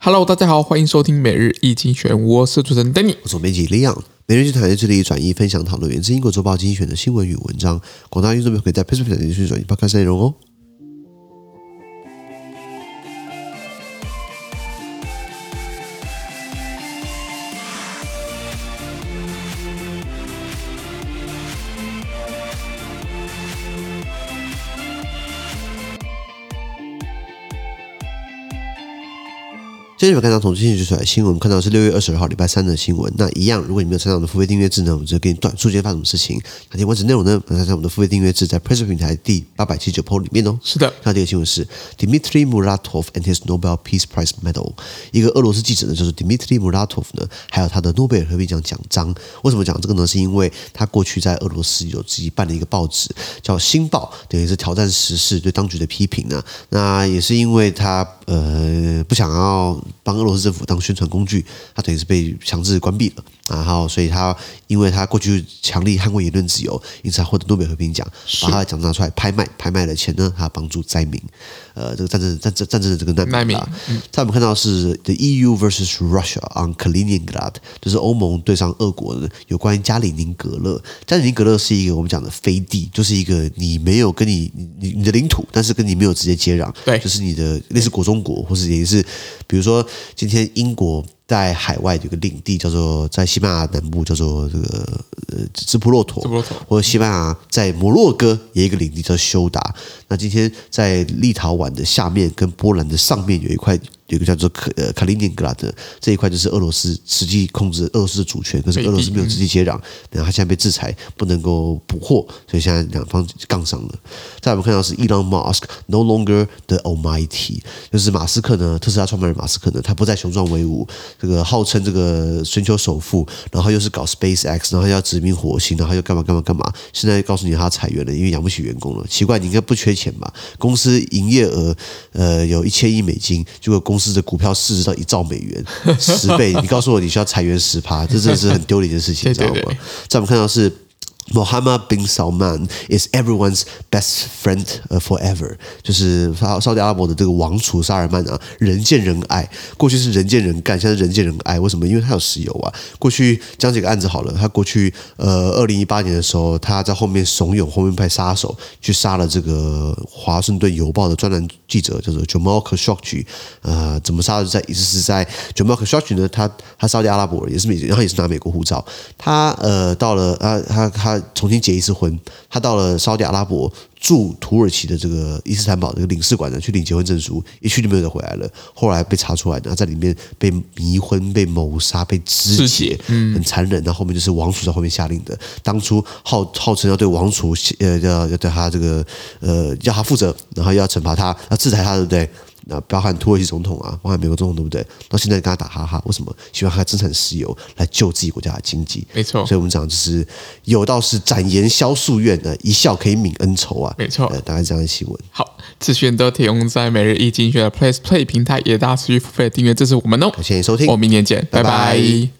Hello，大家好，欢迎收听每日易经选，我是主持人 Danny，我是编辑 Leon。每日一经济学人在这里转译分享讨论源自英国周报精选的新闻与文章，广大听众朋友可以在 Facebook 上继续转译 p o d 内容哦。今天有看到从最新出来新闻，我们看到是六月二十二号礼拜三的新闻。那一样，如果你没有参加我们的付费订阅制呢，我们就给你短数间发什么事情。那完整内容呢，参加我们的付费订阅制，在 PressPlay 平台第八百七十九 PO 里面哦。是的，那这个新闻是 Dmitry Muratov and his Nobel Peace Prize Medal。一个俄罗斯记者呢，就是 Dmitry Muratov 呢，还有他的诺贝尔和平奖奖章。为什么讲这个呢？是因为他过去在俄罗斯有自己办了一个报纸，叫《新报》，等于是挑战时事，对当局的批评呢。那也是因为他呃不想要帮俄罗斯政府。当宣传工具，他等于是被强制关闭了，然后所以他因为他过去强力捍卫言论自由，因此他获得诺贝尔和平奖，把他的奖拿出来拍卖，拍卖的钱呢，他帮助灾民，呃，这个战争战争战争的这个难民，难民啊。在我们看到是 The EU versus Russia on Kaliningrad，就是欧盟对上俄国的有关于加里宁格勒。加里宁格勒是一个我们讲的飞地，就是一个你没有跟你你你的领土，但是跟你没有直接接壤，对，就是你的类似国中国，或是也是比如说今天。英国在海外有个领地叫做在西班牙南部叫做这个呃直布罗陀，或者西班牙在摩洛哥也有一个领地叫休达。那今天在立陶宛的下面跟波兰的上面有一块。有一个叫做克呃卡林宁格拉德这一块，就是俄罗斯实际控制俄罗斯的主权，可是俄罗斯没有直接接壤，然后他现在被制裁，不能够捕获，所以现在两方杠上了。再我们看到是 Elon Musk no longer the Almighty，就是马斯克呢，特斯拉创办人马斯克呢，他不再雄壮威武，这个号称这个全球首富，然后又是搞 SpaceX，然后要殖民火星，然后又干嘛干嘛干嘛，现在告诉你他裁员了，因为养不起员工了。奇怪，你应该不缺钱吧？公司营业额呃有一千亿美金，结果公公司的股票市值到一兆美元，十倍。你告诉我你需要裁员十趴，这真的是很丢脸的事情，你知道吗？在我们看到是。Mohammed bin Salman is everyone's best friend forever，就是沙沙特阿拉伯的这个王储萨尔曼啊，人见人爱。过去是人见人干，现在人见人爱。为什么？因为他有石油啊。过去讲几个案子好了，他过去呃，二零一八年的时候，他在后面怂恿后面派杀手去杀了这个华盛顿邮报的专栏记者，叫做 Jamal Khashoggi。呃，怎么杀的？在也是在 Jamal Khashoggi 呢？他他沙特阿拉伯人，也是美，然后也是拿美国护照。他呃，到了啊，他他。重新结一次婚，他到了沙特阿拉伯驻土耳其的这个伊斯坦堡这个领事馆呢，去领结婚证书，一去就没有再回来了。后来被查出来，然后在里面被迷婚、被谋杀、被肢解，嗯，很残忍。然后后面就是王储在后面下令的，当初号号称要对王储呃要要对他这个呃要他负责，然后要惩罚他，要制裁他，对不对？那包含土耳其总统啊，包含美国总统，对不对？到现在跟他打哈哈，为什么？希望他增产石油来救自己国家的经济。没错，所以我们讲就是有道是展颜消夙愿的，一笑可以泯恩仇啊。没错，呃，大概这样的新闻。好，资讯都提供在每日一经济学的 PressPlay 平台，也大家持续付费订阅，支持我们哦。感谢收听，我们明年见，拜拜。拜拜。